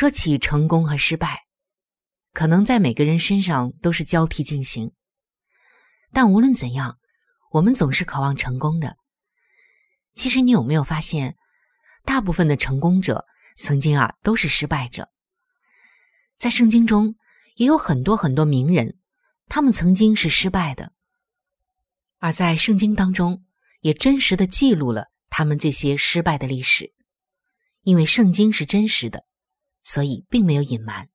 说起成功和失败，可能在每个人身上都是交替进行。但无论怎样，我们总是渴望成功的。其实，你有没有发现，大部分的成功者曾经啊都是失败者？在圣经中也有很多很多名人，他们曾经是失败的，而在圣经当中也真实的记录了他们这些失败的历史，因为圣经是真实的。所以并没有隐瞒。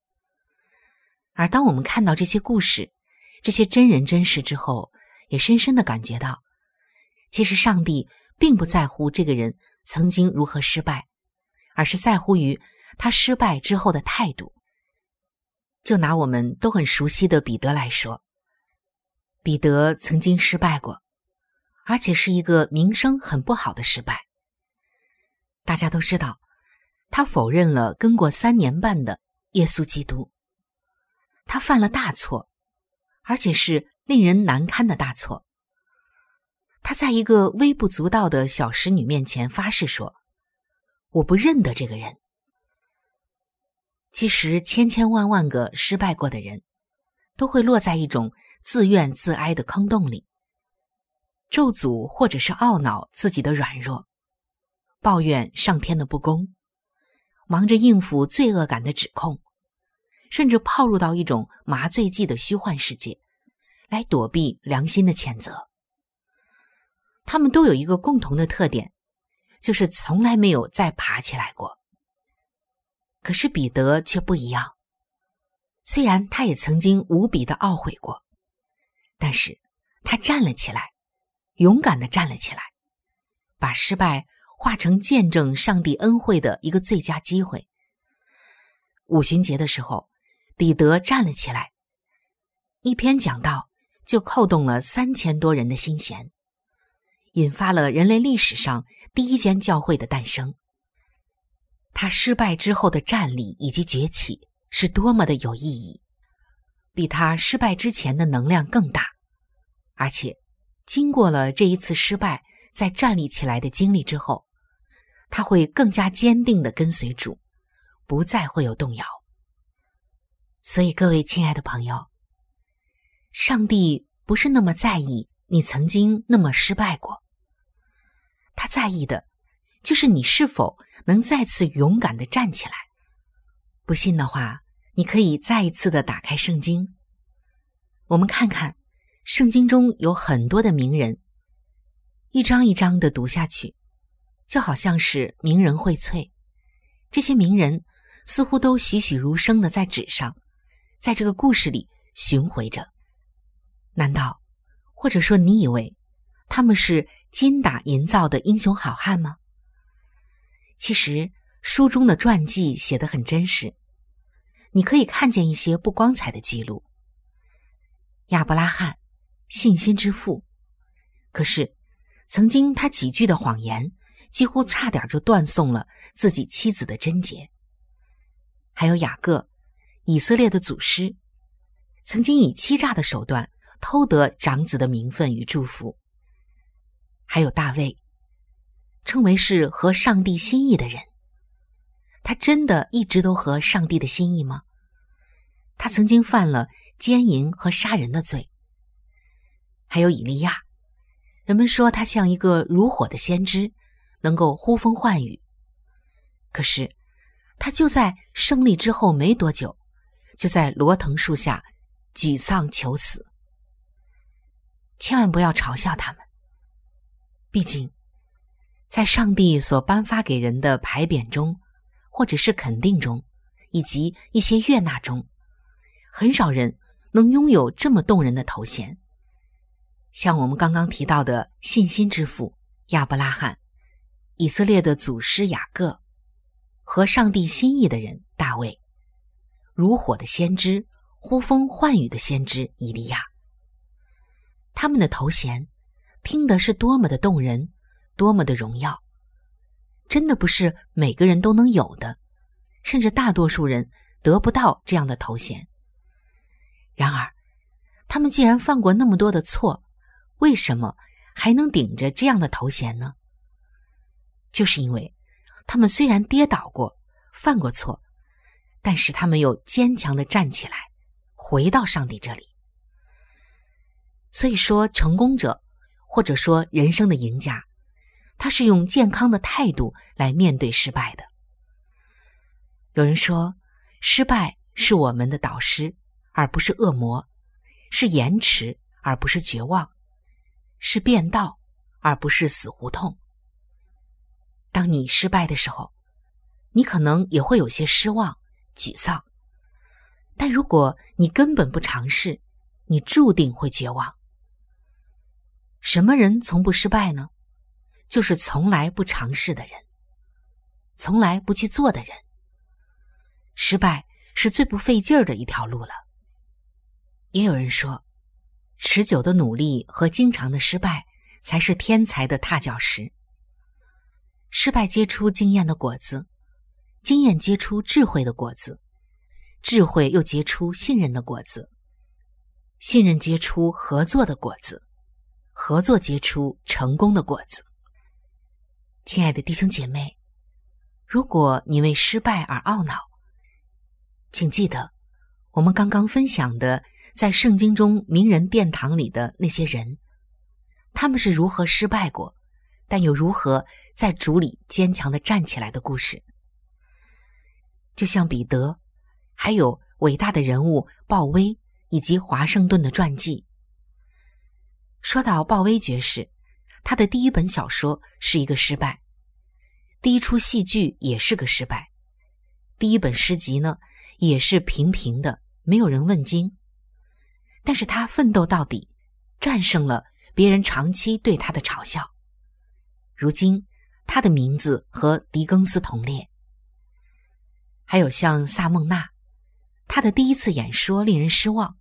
而当我们看到这些故事、这些真人真事之后，也深深的感觉到，其实上帝并不在乎这个人曾经如何失败，而是在乎于他失败之后的态度。就拿我们都很熟悉的彼得来说，彼得曾经失败过，而且是一个名声很不好的失败。大家都知道。他否认了跟过三年半的耶稣基督，他犯了大错，而且是令人难堪的大错。他在一个微不足道的小使女面前发誓说：“我不认得这个人。”其实，千千万万个失败过的人，都会落在一种自怨自哀的坑洞里，咒诅或者是懊恼自己的软弱，抱怨上天的不公。忙着应付罪恶感的指控，甚至泡入到一种麻醉剂的虚幻世界，来躲避良心的谴责。他们都有一个共同的特点，就是从来没有再爬起来过。可是彼得却不一样，虽然他也曾经无比的懊悔过，但是他站了起来，勇敢的站了起来，把失败。化成见证上帝恩惠的一个最佳机会。五旬节的时候，彼得站了起来，一篇讲道就扣动了三千多人的心弦，引发了人类历史上第一间教会的诞生。他失败之后的站立以及崛起是多么的有意义，比他失败之前的能量更大，而且经过了这一次失败。在站立起来的经历之后，他会更加坚定的跟随主，不再会有动摇。所以，各位亲爱的朋友，上帝不是那么在意你曾经那么失败过，他在意的，就是你是否能再次勇敢的站起来。不信的话，你可以再一次的打开圣经，我们看看，圣经中有很多的名人。一张一张的读下去，就好像是名人荟萃。这些名人似乎都栩栩如生的在纸上，在这个故事里巡回着。难道，或者说你以为他们是精打银造的英雄好汉吗？其实书中的传记写得很真实，你可以看见一些不光彩的记录。亚伯拉罕，信心之父，可是。曾经，他几句的谎言，几乎差点就断送了自己妻子的贞洁。还有雅各，以色列的祖师，曾经以欺诈的手段偷得长子的名分与祝福。还有大卫，称为是合上帝心意的人。他真的一直都合上帝的心意吗？他曾经犯了奸淫和杀人的罪。还有以利亚，人们说他像一个如火的先知，能够呼风唤雨。可是，他就在胜利之后没多久，就在罗藤树下沮丧求死。千万不要嘲笑他们，毕竟，在上帝所颁发给人的牌匾中。或者是肯定中，以及一些悦纳中，很少人能拥有这么动人的头衔。像我们刚刚提到的信心之父亚伯拉罕，以色列的祖师雅各，和上帝心意的人大卫，如火的先知，呼风唤雨的先知以利亚。他们的头衔，听的是多么的动人，多么的荣耀。真的不是每个人都能有的，甚至大多数人得不到这样的头衔。然而，他们既然犯过那么多的错，为什么还能顶着这样的头衔呢？就是因为，他们虽然跌倒过、犯过错，但是他们又坚强的站起来，回到上帝这里。所以说，成功者，或者说人生的赢家。他是用健康的态度来面对失败的。有人说，失败是我们的导师，而不是恶魔；是延迟，而不是绝望；是变道，而不是死胡同。当你失败的时候，你可能也会有些失望、沮丧。但如果你根本不尝试，你注定会绝望。什么人从不失败呢？就是从来不尝试的人，从来不去做的人。失败是最不费劲儿的一条路了。也有人说，持久的努力和经常的失败才是天才的踏脚石。失败结出经验的果子，经验结出智慧的果子，智慧又结出信任的果子，信任结出合作的果子，合作结出成功的果子。亲爱的弟兄姐妹，如果你为失败而懊恼，请记得我们刚刚分享的在圣经中名人殿堂里的那些人，他们是如何失败过，但又如何在主里坚强的站起来的故事。就像彼得，还有伟大的人物鲍威以及华盛顿的传记。说到鲍威爵士。他的第一本小说是一个失败，第一出戏剧也是个失败，第一本诗集呢也是平平的，没有人问津。但是他奋斗到底，战胜了别人长期对他的嘲笑。如今，他的名字和狄更斯同列。还有像萨梦娜，他的第一次演说令人失望，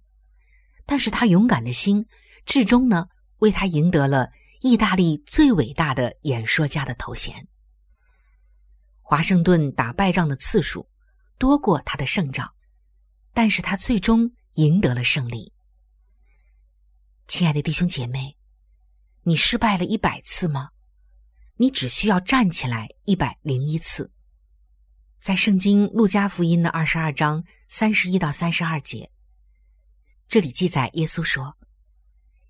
但是他勇敢的心，至终呢为他赢得了。意大利最伟大的演说家的头衔。华盛顿打败仗的次数多过他的胜仗，但是他最终赢得了胜利。亲爱的弟兄姐妹，你失败了一百次吗？你只需要站起来一百零一次。在圣经路加福音的二十二章三十一到三十二节，这里记载耶稣说：“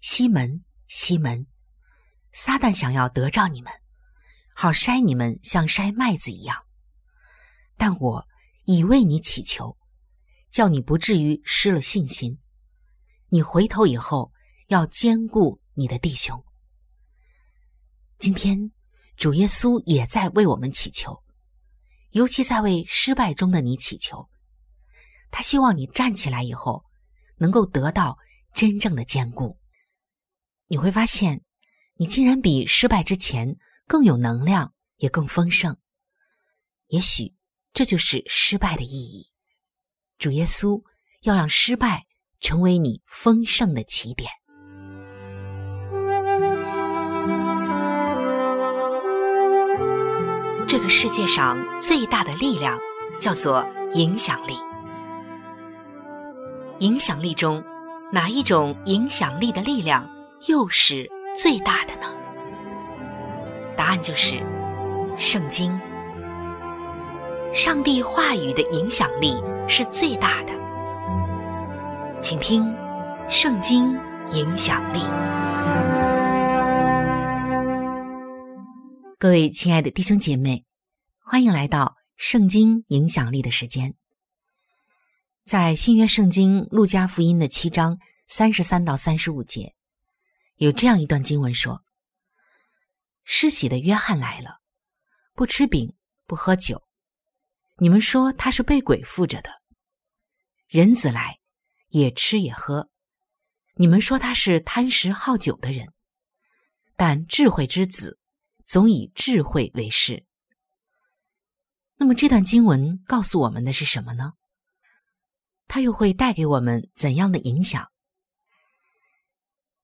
西门，西门。”撒旦想要得着你们，好筛你们像筛麦子一样。但我已为你祈求，叫你不至于失了信心。你回头以后要兼顾你的弟兄。今天主耶稣也在为我们祈求，尤其在为失败中的你祈求。他希望你站起来以后，能够得到真正的兼顾。你会发现。你竟然比失败之前更有能量，也更丰盛。也许这就是失败的意义。主耶稣要让失败成为你丰盛的起点。世界上最大的力量叫做影响力。影响力中，哪一种影响力的力量又是最大的呢？答案就是圣经。上帝话语的影响力是最大的。请听《圣经影响力》。各位亲爱的弟兄姐妹，欢迎来到《圣经影响力》的时间。在新约圣经路加福音的七章三十三到三十五节，有这样一段经文说：“施洗的约翰来了，不吃饼，不喝酒。你们说他是被鬼附着的。人子来，也吃也喝。你们说他是贪食好酒的人。但智慧之子，总以智慧为事。”那么这段经文告诉我们的是什么呢？它又会带给我们怎样的影响？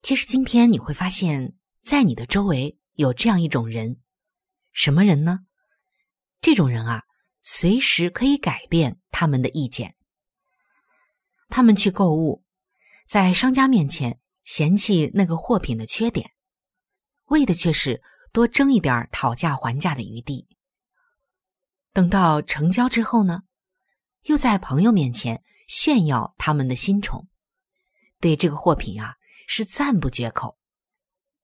其实今天你会发现，在你的周围有这样一种人，什么人呢？这种人啊，随时可以改变他们的意见。他们去购物，在商家面前嫌弃那个货品的缺点，为的却是多争一点讨价还价的余地。等到成交之后呢，又在朋友面前。炫耀他们的新宠，对这个货品啊是赞不绝口，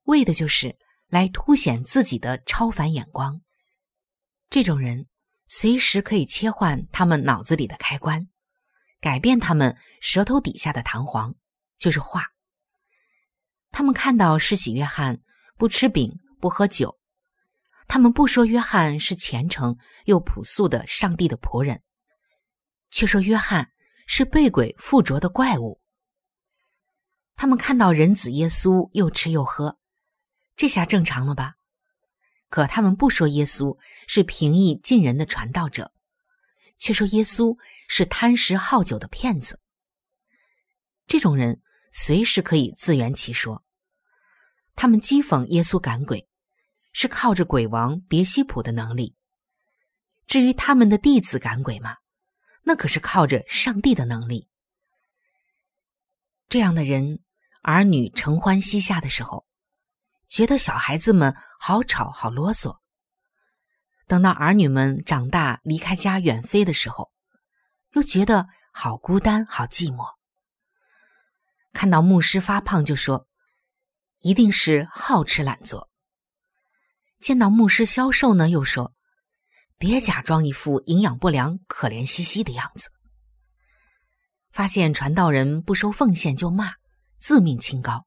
为的就是来凸显自己的超凡眼光。这种人随时可以切换他们脑子里的开关，改变他们舌头底下的弹簧，就是话。他们看到施喜约翰不吃饼不喝酒，他们不说约翰是虔诚又朴素的上帝的仆人，却说约翰。是被鬼附着的怪物。他们看到人子耶稣又吃又喝，这下正常了吧？可他们不说耶稣是平易近人的传道者，却说耶稣是贪食好酒的骗子。这种人随时可以自圆其说。他们讥讽耶稣赶鬼，是靠着鬼王别西卜的能力。至于他们的弟子赶鬼吗？那可是靠着上帝的能力。这样的人，儿女承欢膝下的时候，觉得小孩子们好吵好啰嗦；等到儿女们长大离开家远飞的时候，又觉得好孤单好寂寞。看到牧师发胖，就说一定是好吃懒做；见到牧师消瘦呢，又说。别假装一副营养不良、可怜兮兮的样子。发现传道人不收奉献就骂，自命清高；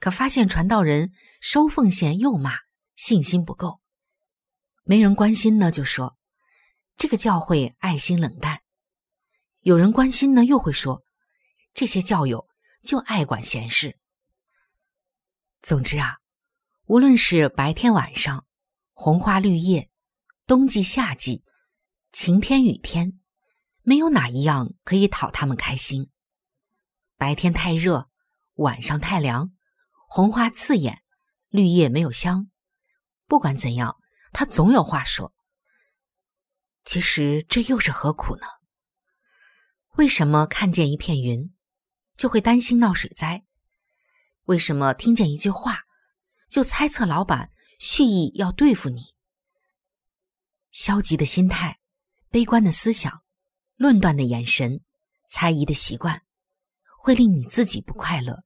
可发现传道人收奉献又骂，信心不够。没人关心呢，就说这个教会爱心冷淡；有人关心呢，又会说这些教友就爱管闲事。总之啊，无论是白天晚上，红花绿叶。冬季、夏季，晴天、雨天，没有哪一样可以讨他们开心。白天太热，晚上太凉，红花刺眼，绿叶没有香。不管怎样，他总有话说。其实这又是何苦呢？为什么看见一片云，就会担心闹水灾？为什么听见一句话，就猜测老板蓄意要对付你？消极的心态、悲观的思想、论断的眼神、猜疑的习惯，会令你自己不快乐，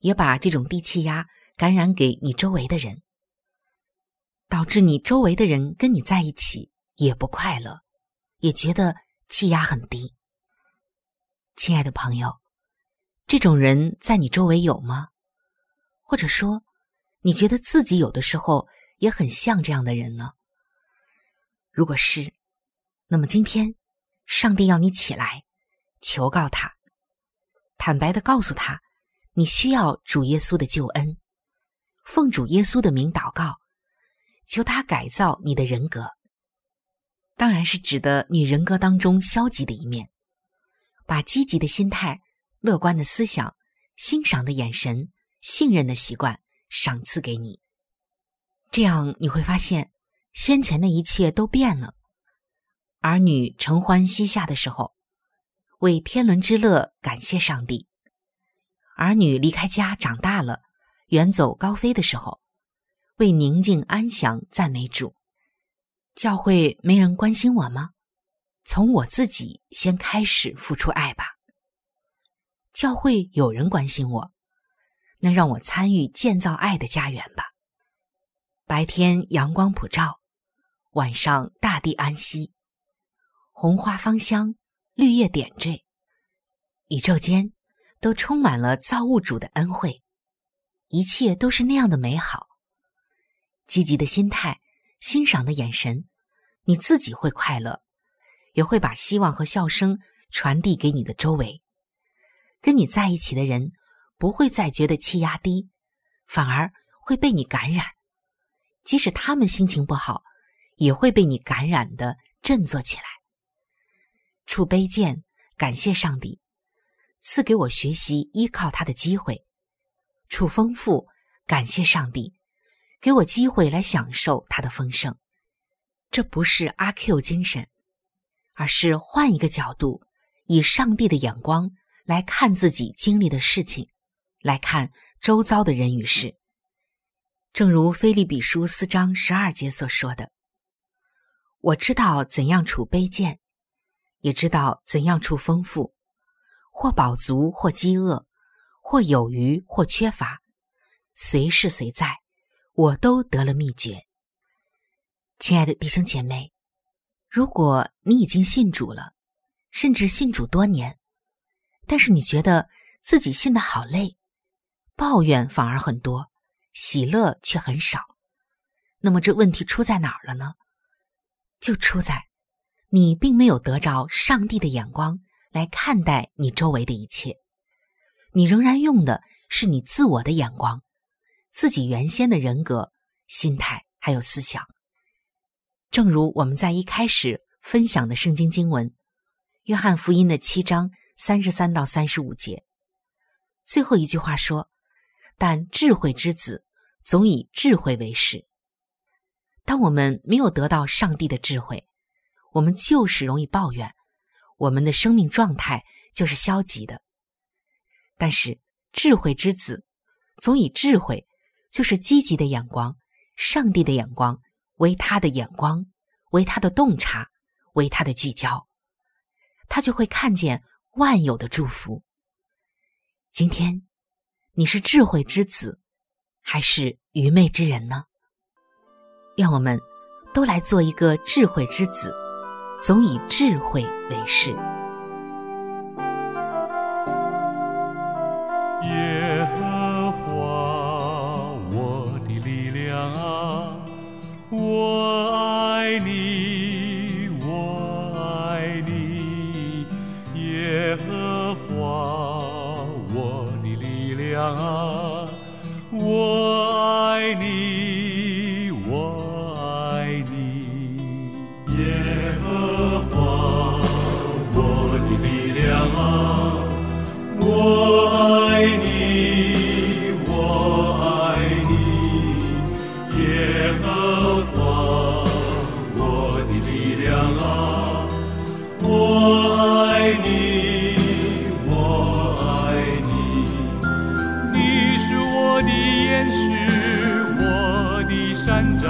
也把这种低气压感染给你周围的人，导致你周围的人跟你在一起也不快乐，也觉得气压很低。亲爱的朋友，这种人在你周围有吗？或者说，你觉得自己有的时候也很像这样的人呢？如果是，那么今天，上帝要你起来，求告他，坦白的告诉他，你需要主耶稣的救恩，奉主耶稣的名祷告，求他改造你的人格。当然是指的你人格当中消极的一面，把积极的心态、乐观的思想、欣赏的眼神、信任的习惯赏赐给你，这样你会发现。先前的一切都变了，儿女承欢膝下的时候，为天伦之乐感谢上帝；儿女离开家长大了，远走高飞的时候，为宁静安详赞美主。教会没人关心我吗？从我自己先开始付出爱吧。教会有人关心我，那让我参与建造爱的家园吧。白天阳光普照，晚上大地安息，红花芳香，绿叶点缀，宇宙间都充满了造物主的恩惠，一切都是那样的美好。积极的心态，欣赏的眼神，你自己会快乐。也会把希望和笑声传递给你的周围，跟你在一起的人不会再觉得气压低，反而会被你感染。即使他们心情不好，也会被你感染的振作起来。处卑贱，感谢上帝赐给我学习依靠他的机会；处丰富，感谢上帝给我机会来享受他的丰盛。这不是阿 Q 精神。而是换一个角度，以上帝的眼光来看自己经历的事情，来看周遭的人与事。正如《菲利比书》四章十二节所说的：“我知道怎样处卑贱，也知道怎样处丰富，或饱足，或饥饿，或有余，或缺乏，随是随在，我都得了秘诀。”亲爱的弟兄姐妹。如果你已经信主了，甚至信主多年，但是你觉得自己信的好累，抱怨反而很多，喜乐却很少，那么这问题出在哪儿了呢？就出在你并没有得着上帝的眼光来看待你周围的一切，你仍然用的是你自我的眼光，自己原先的人格、心态还有思想。正如我们在一开始分享的圣经经文《约翰福音》的七章三十三到三十五节，最后一句话说：“但智慧之子总以智慧为事。”当我们没有得到上帝的智慧，我们就是容易抱怨，我们的生命状态就是消极的。但是智慧之子总以智慧，就是积极的眼光，上帝的眼光。为他的眼光，为他的洞察，为他的聚焦，他就会看见万有的祝福。今天，你是智慧之子，还是愚昧之人呢？让我们都来做一个智慧之子，总以智慧为事。我的岩石我的山寨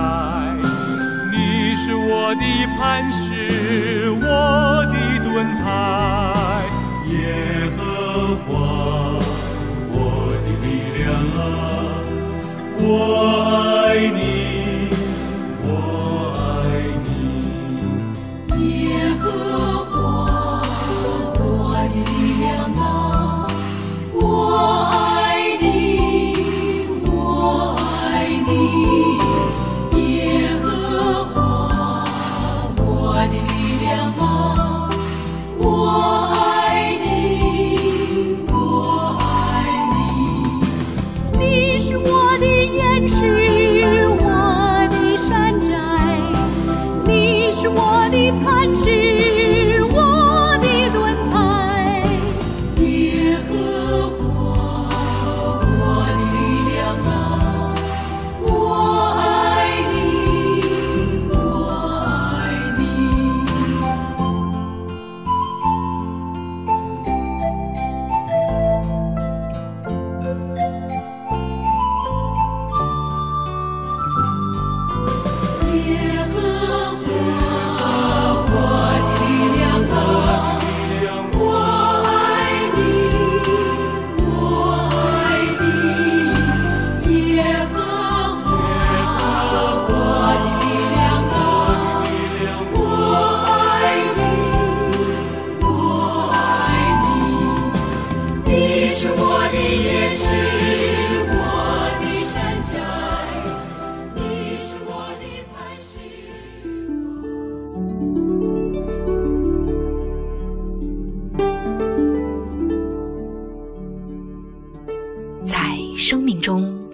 你是我的磐石我的盾牌。耶和华我的力量啊我爱你。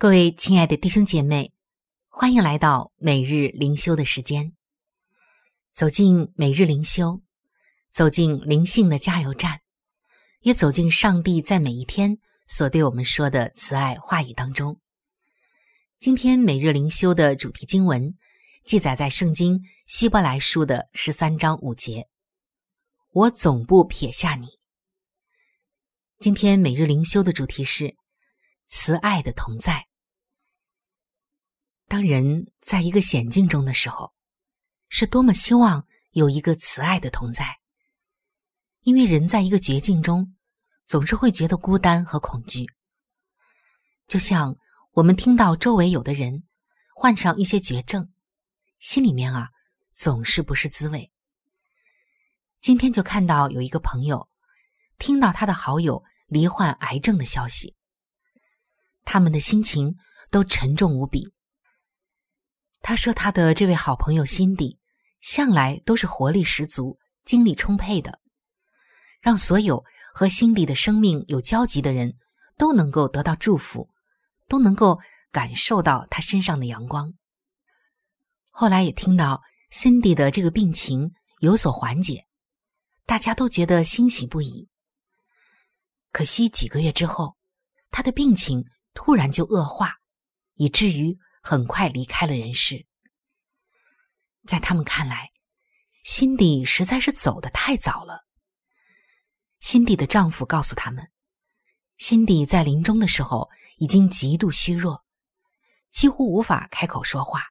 各位亲爱的弟兄姐妹，欢迎来到每日灵修的时间。走进每日灵修，走进灵性的加油站。也走进上帝在每一天所对我们说的慈爱话语当中。今天每日灵修的主题经文记载在圣经希伯来书的十三章五节。我总不撇下你。今天每日灵修的主题是慈爱的同在。当人在一个险境中的时候，是多么希望有一个慈爱的同在。因为人在一个绝境中，总是会觉得孤单和恐惧。就像我们听到周围有的人患上一些绝症，心里面啊总是不是滋味。今天就看到有一个朋友听到他的好友罹患癌症的消息，他们的心情都沉重无比。他说他的这位好朋友辛迪向来都是活力十足、精力充沛的。让所有和辛迪的生命有交集的人都能够得到祝福，都能够感受到他身上的阳光。后来也听到辛迪的这个病情有所缓解，大家都觉得欣喜不已。可惜几个月之后，他的病情突然就恶化，以至于很快离开了人世。在他们看来，辛迪实在是走得太早了。辛迪的丈夫告诉他们，辛迪在临终的时候已经极度虚弱，几乎无法开口说话，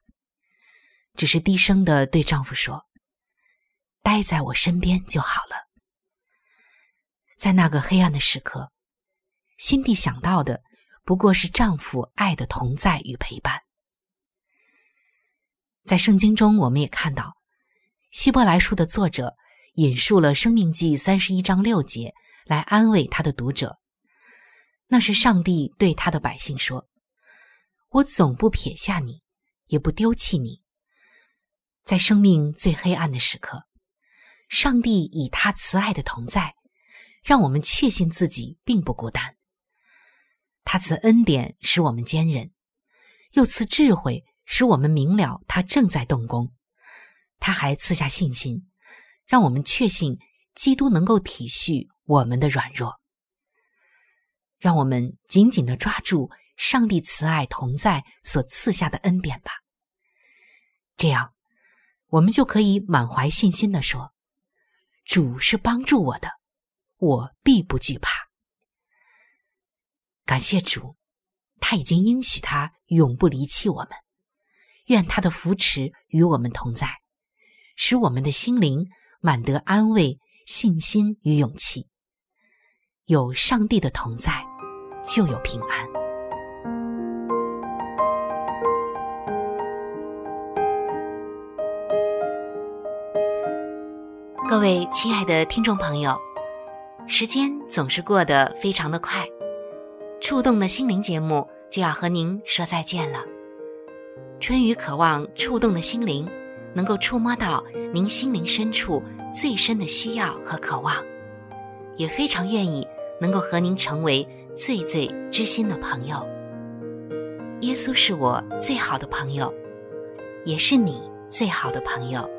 只是低声的对丈夫说：“待在我身边就好了。”在那个黑暗的时刻，辛迪想到的不过是丈夫爱的同在与陪伴。在圣经中，我们也看到，希伯来书的作者。引述了《生命记》三十一章六节来安慰他的读者。那是上帝对他的百姓说：“我总不撇下你，也不丢弃你。在生命最黑暗的时刻，上帝以他慈爱的同在，让我们确信自己并不孤单。他赐恩典使我们坚韧，又赐智慧使我们明了他正在动工。他还赐下信心。”让我们确信基督能够体恤我们的软弱，让我们紧紧的抓住上帝慈爱同在所赐下的恩典吧。这样，我们就可以满怀信心的说：“主是帮助我的，我必不惧怕。”感谢主，他已经应许他永不离弃我们，愿他的扶持与我们同在，使我们的心灵。满得安慰、信心与勇气。有上帝的同在，就有平安。各位亲爱的听众朋友，时间总是过得非常的快，触动的心灵节目就要和您说再见了。春雨渴望触动的心灵。能够触摸到您心灵深处最深的需要和渴望，也非常愿意能够和您成为最最知心的朋友。耶稣是我最好的朋友，也是你最好的朋友。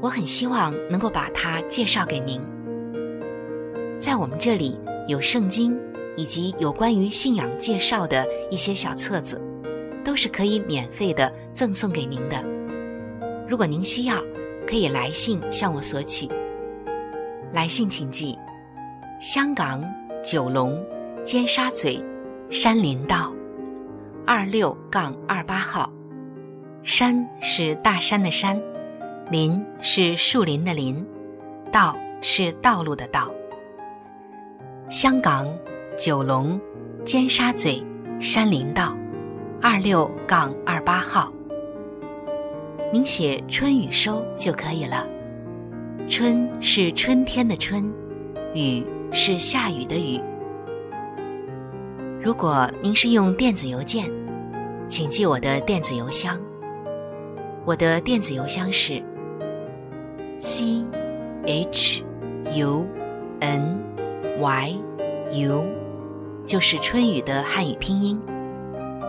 我很希望能够把他介绍给您。在我们这里有圣经以及有关于信仰介绍的一些小册子，都是可以免费的赠送给您的。如果您需要，可以来信向我索取。来信请寄：香港九龙尖沙咀山林道二六杠二八号。山是大山的山，林是树林的林，道是道路的道。香港九龙尖沙咀山林道二六杠二八号。您写“春雨收”就可以了。春是春天的春，雨是下雨的雨。如果您是用电子邮件，请记我的电子邮箱。我的电子邮箱是 c h u n y u，就是春雨的汉语拼音。